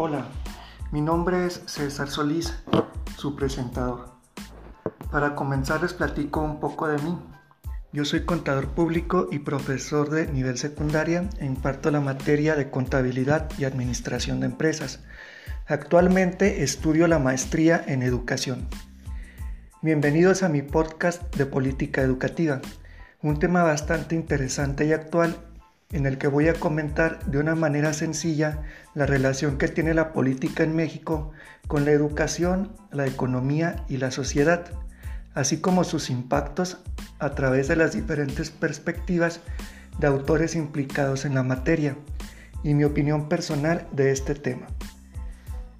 Hola, mi nombre es César Solís, su presentador. Para comenzar les platico un poco de mí. Yo soy contador público y profesor de nivel secundaria e imparto la materia de contabilidad y administración de empresas. Actualmente estudio la maestría en educación. Bienvenidos a mi podcast de política educativa, un tema bastante interesante y actual en el que voy a comentar de una manera sencilla la relación que tiene la política en México con la educación, la economía y la sociedad, así como sus impactos a través de las diferentes perspectivas de autores implicados en la materia y mi opinión personal de este tema.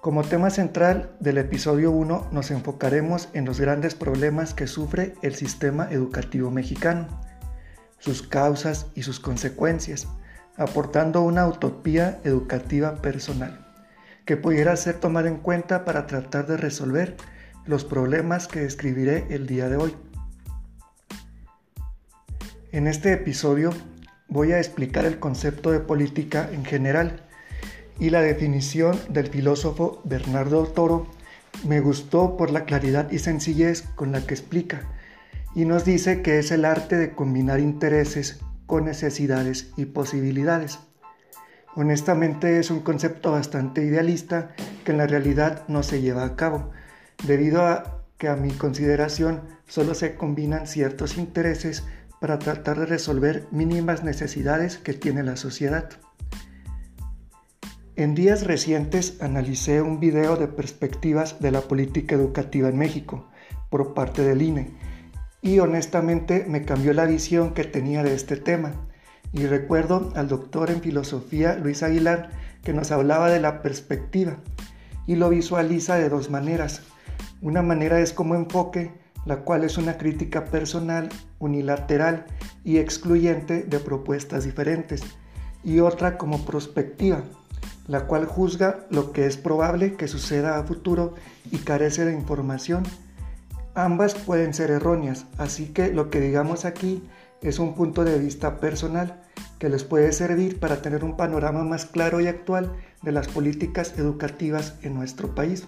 Como tema central del episodio 1 nos enfocaremos en los grandes problemas que sufre el sistema educativo mexicano, sus causas y sus consecuencias, aportando una utopía educativa personal que pudiera ser tomada en cuenta para tratar de resolver los problemas que describiré el día de hoy. En este episodio voy a explicar el concepto de política en general y la definición del filósofo Bernardo Toro me gustó por la claridad y sencillez con la que explica y nos dice que es el arte de combinar intereses con necesidades y posibilidades. Honestamente es un concepto bastante idealista que en la realidad no se lleva a cabo, debido a que a mi consideración solo se combinan ciertos intereses para tratar de resolver mínimas necesidades que tiene la sociedad. En días recientes analicé un video de perspectivas de la política educativa en México por parte del INE y honestamente me cambió la visión que tenía de este tema. Y recuerdo al doctor en filosofía Luis Aguilar que nos hablaba de la perspectiva y lo visualiza de dos maneras. Una manera es como enfoque, la cual es una crítica personal, unilateral y excluyente de propuestas diferentes, y otra como prospectiva, la cual juzga lo que es probable que suceda a futuro y carece de información. Ambas pueden ser erróneas, así que lo que digamos aquí es un punto de vista personal que les puede servir para tener un panorama más claro y actual de las políticas educativas en nuestro país.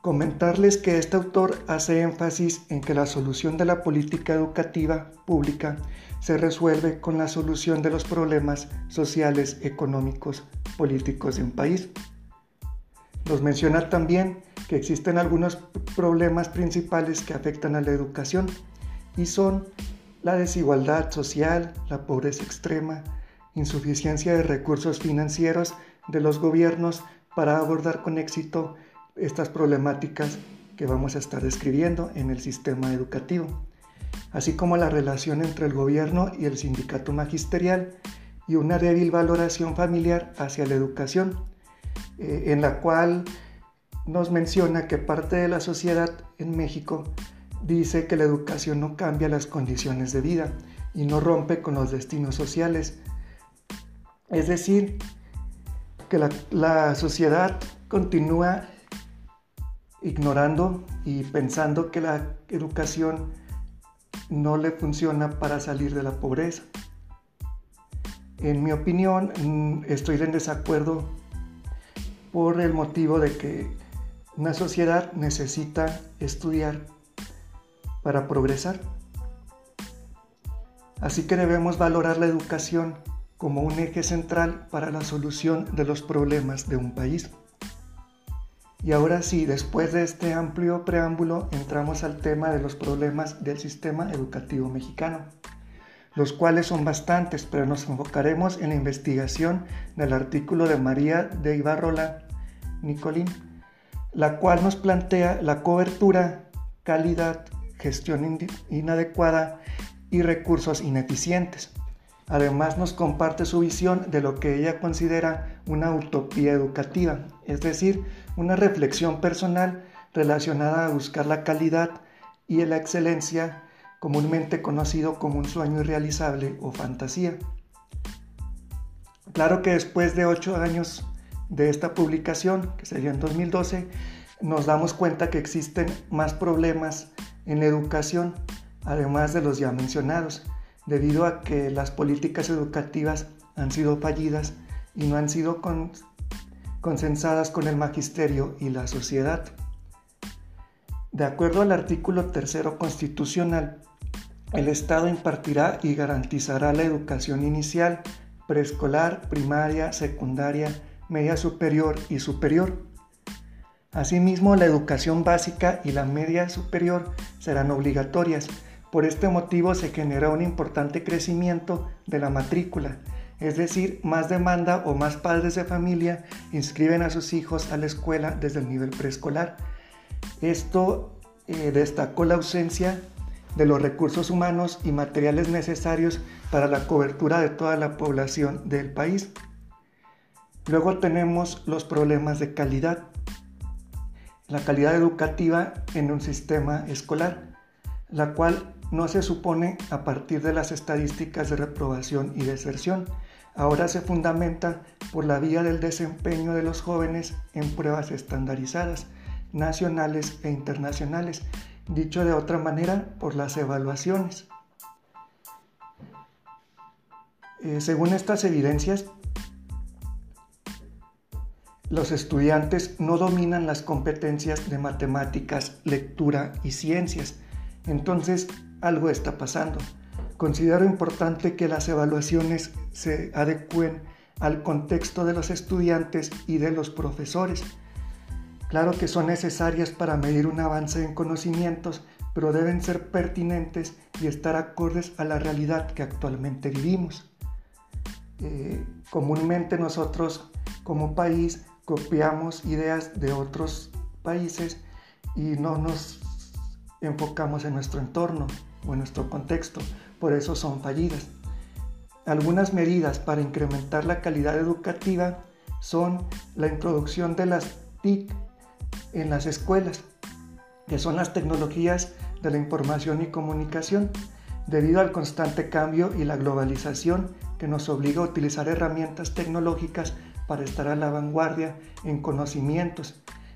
Comentarles que este autor hace énfasis en que la solución de la política educativa pública se resuelve con la solución de los problemas sociales, económicos, políticos de un país. Nos menciona también que existen algunos problemas principales que afectan a la educación y son la desigualdad social, la pobreza extrema, insuficiencia de recursos financieros de los gobiernos para abordar con éxito estas problemáticas que vamos a estar describiendo en el sistema educativo así como la relación entre el gobierno y el sindicato magisterial y una débil valoración familiar hacia la educación, eh, en la cual nos menciona que parte de la sociedad en México dice que la educación no cambia las condiciones de vida y no rompe con los destinos sociales. Es decir, que la, la sociedad continúa ignorando y pensando que la educación no le funciona para salir de la pobreza. En mi opinión, mm, estoy en desacuerdo por el motivo de que una sociedad necesita estudiar para progresar. Así que debemos valorar la educación como un eje central para la solución de los problemas de un país. Y ahora sí, después de este amplio preámbulo, entramos al tema de los problemas del sistema educativo mexicano, los cuales son bastantes, pero nos enfocaremos en la investigación del artículo de María de Ibarrola Nicolín, la cual nos plantea la cobertura, calidad, gestión inadecuada y recursos ineficientes. Además nos comparte su visión de lo que ella considera una utopía educativa, es decir, una reflexión personal relacionada a buscar la calidad y la excelencia, comúnmente conocido como un sueño irrealizable o fantasía. Claro que después de ocho años de esta publicación, que sería en 2012, nos damos cuenta que existen más problemas en la educación, además de los ya mencionados, debido a que las políticas educativas han sido fallidas y no han sido consensadas con el magisterio y la sociedad. De acuerdo al artículo tercero constitucional, el Estado impartirá y garantizará la educación inicial, preescolar, primaria, secundaria, media superior y superior. Asimismo, la educación básica y la media superior serán obligatorias. Por este motivo se genera un importante crecimiento de la matrícula, es decir, más demanda o más padres de familia inscriben a sus hijos a la escuela desde el nivel preescolar. Esto eh, destacó la ausencia de los recursos humanos y materiales necesarios para la cobertura de toda la población del país. Luego tenemos los problemas de calidad, la calidad educativa en un sistema escolar, la cual no se supone a partir de las estadísticas de reprobación y deserción, ahora se fundamenta por la vía del desempeño de los jóvenes en pruebas estandarizadas, nacionales e internacionales, dicho de otra manera, por las evaluaciones. Eh, según estas evidencias, los estudiantes no dominan las competencias de matemáticas, lectura y ciencias. Entonces, algo está pasando. Considero importante que las evaluaciones se adecúen al contexto de los estudiantes y de los profesores. Claro que son necesarias para medir un avance en conocimientos, pero deben ser pertinentes y estar acordes a la realidad que actualmente vivimos. Eh, comúnmente nosotros como país copiamos ideas de otros países y no nos enfocamos en nuestro entorno o en nuestro contexto por eso son fallidas. Algunas medidas para incrementar la calidad educativa son la introducción de las TIC en las escuelas, que son las tecnologías de la información y comunicación, debido al constante cambio y la globalización que nos obliga a utilizar herramientas tecnológicas para estar a la vanguardia en conocimientos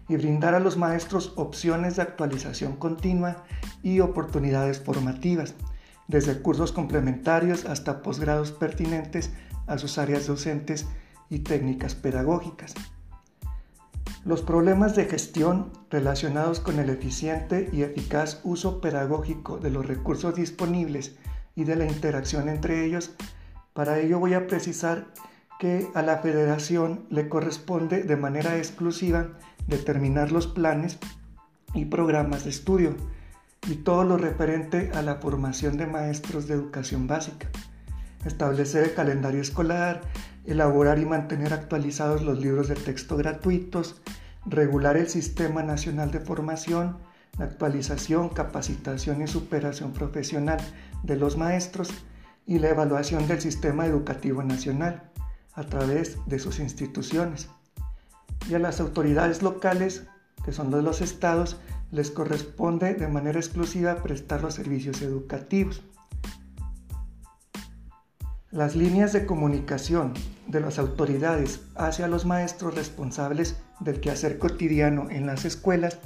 y brindar a los maestros opciones de actualización continua y oportunidades formativas desde cursos complementarios hasta posgrados pertinentes a sus áreas docentes y técnicas pedagógicas. Los problemas de gestión relacionados con el eficiente y eficaz uso pedagógico de los recursos disponibles y de la interacción entre ellos, para ello voy a precisar que a la federación le corresponde de manera exclusiva determinar los planes y programas de estudio, y todo lo referente a la formación de maestros de educación básica. Establecer el calendario escolar, elaborar y mantener actualizados los libros de texto gratuitos, regular el Sistema Nacional de Formación, la actualización, capacitación y superación profesional de los maestros y la evaluación del sistema educativo nacional a través de sus instituciones. Y a las autoridades locales, que son los estados, les corresponde de manera exclusiva prestar los servicios educativos. Las líneas de comunicación de las autoridades hacia los maestros responsables del quehacer cotidiano en las escuelas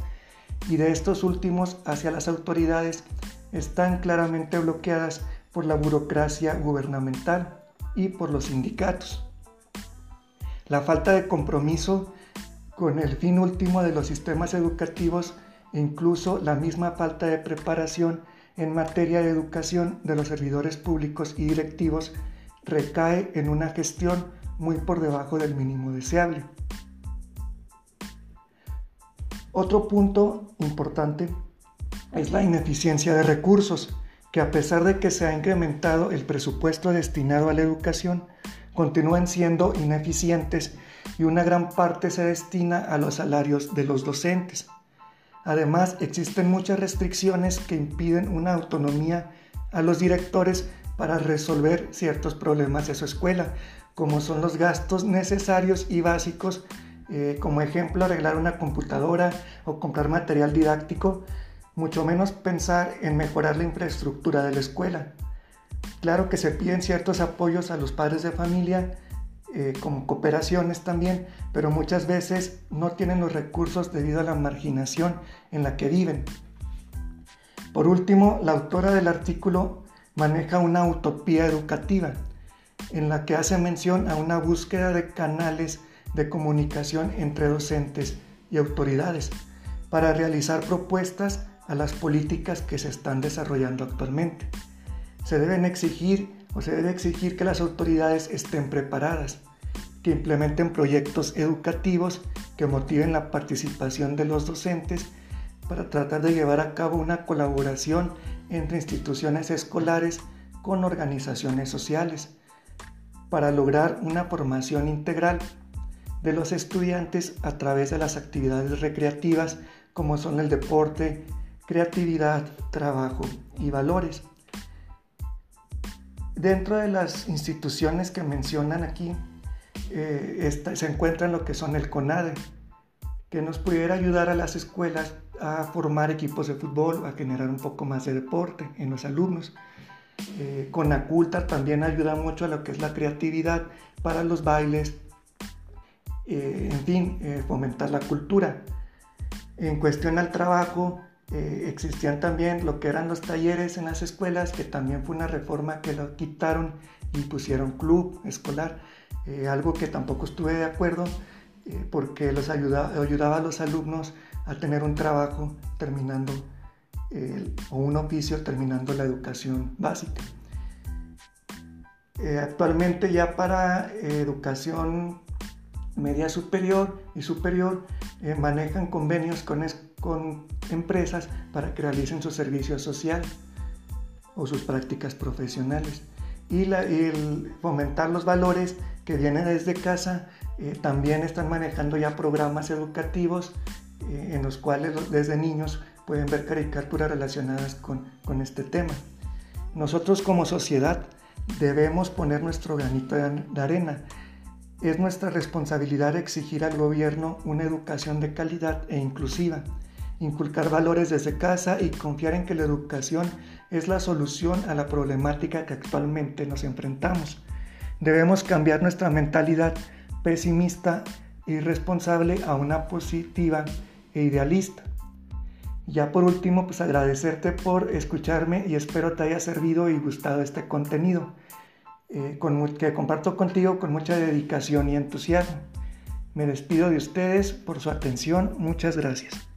y de estos últimos hacia las autoridades están claramente bloqueadas por la burocracia gubernamental y por los sindicatos. La falta de compromiso con el fin último de los sistemas educativos incluso la misma falta de preparación en materia de educación de los servidores públicos y directivos recae en una gestión muy por debajo del mínimo deseable. Otro punto importante es la ineficiencia de recursos, que a pesar de que se ha incrementado el presupuesto destinado a la educación, continúan siendo ineficientes y una gran parte se destina a los salarios de los docentes. Además, existen muchas restricciones que impiden una autonomía a los directores para resolver ciertos problemas de su escuela, como son los gastos necesarios y básicos, eh, como ejemplo arreglar una computadora o comprar material didáctico, mucho menos pensar en mejorar la infraestructura de la escuela. Claro que se piden ciertos apoyos a los padres de familia, eh, como cooperaciones también, pero muchas veces no tienen los recursos debido a la marginación en la que viven. Por último, la autora del artículo maneja una utopía educativa, en la que hace mención a una búsqueda de canales de comunicación entre docentes y autoridades para realizar propuestas a las políticas que se están desarrollando actualmente. Se deben exigir o se debe exigir que las autoridades estén preparadas, que implementen proyectos educativos que motiven la participación de los docentes para tratar de llevar a cabo una colaboración entre instituciones escolares con organizaciones sociales para lograr una formación integral de los estudiantes a través de las actividades recreativas como son el deporte, creatividad, trabajo y valores. Dentro de las instituciones que mencionan aquí eh, se encuentran lo que son el CONADE, que nos pudiera ayudar a las escuelas a formar equipos de fútbol, a generar un poco más de deporte en los alumnos. Eh, Conaculta también ayuda mucho a lo que es la creatividad para los bailes, eh, en fin, eh, fomentar la cultura. En cuestión al trabajo, existían también lo que eran los talleres en las escuelas, que también fue una reforma que lo quitaron y pusieron club escolar, algo que tampoco estuve de acuerdo porque los ayudaba a los alumnos a tener un trabajo terminando o un oficio terminando la educación básica. Eh, actualmente ya para educación media superior y superior eh, manejan convenios con, con empresas para que realicen su servicio social o sus prácticas profesionales. Y, el fomentar los valores que vienen desde casa, eh, también están manejando ya programas educativos en los cuales desde niños pueden ver caricaturas relacionadas con, este tema. Nosotros como sociedad debemos poner nuestro granito de arena. Es nuestra responsabilidad exigir al gobierno una educación de calidad e inclusiva, inculcar valores desde casa y confiar en que la educación es la solución a la problemática que actualmente nos enfrentamos. Debemos cambiar nuestra mentalidad pesimista y responsable a una positiva e idealista. Ya por último, pues agradecerte por escucharme y espero te haya servido y gustado este contenido eh, que comparto contigo con mucha dedicación y entusiasmo. Me despido de ustedes por su atención. Muchas gracias.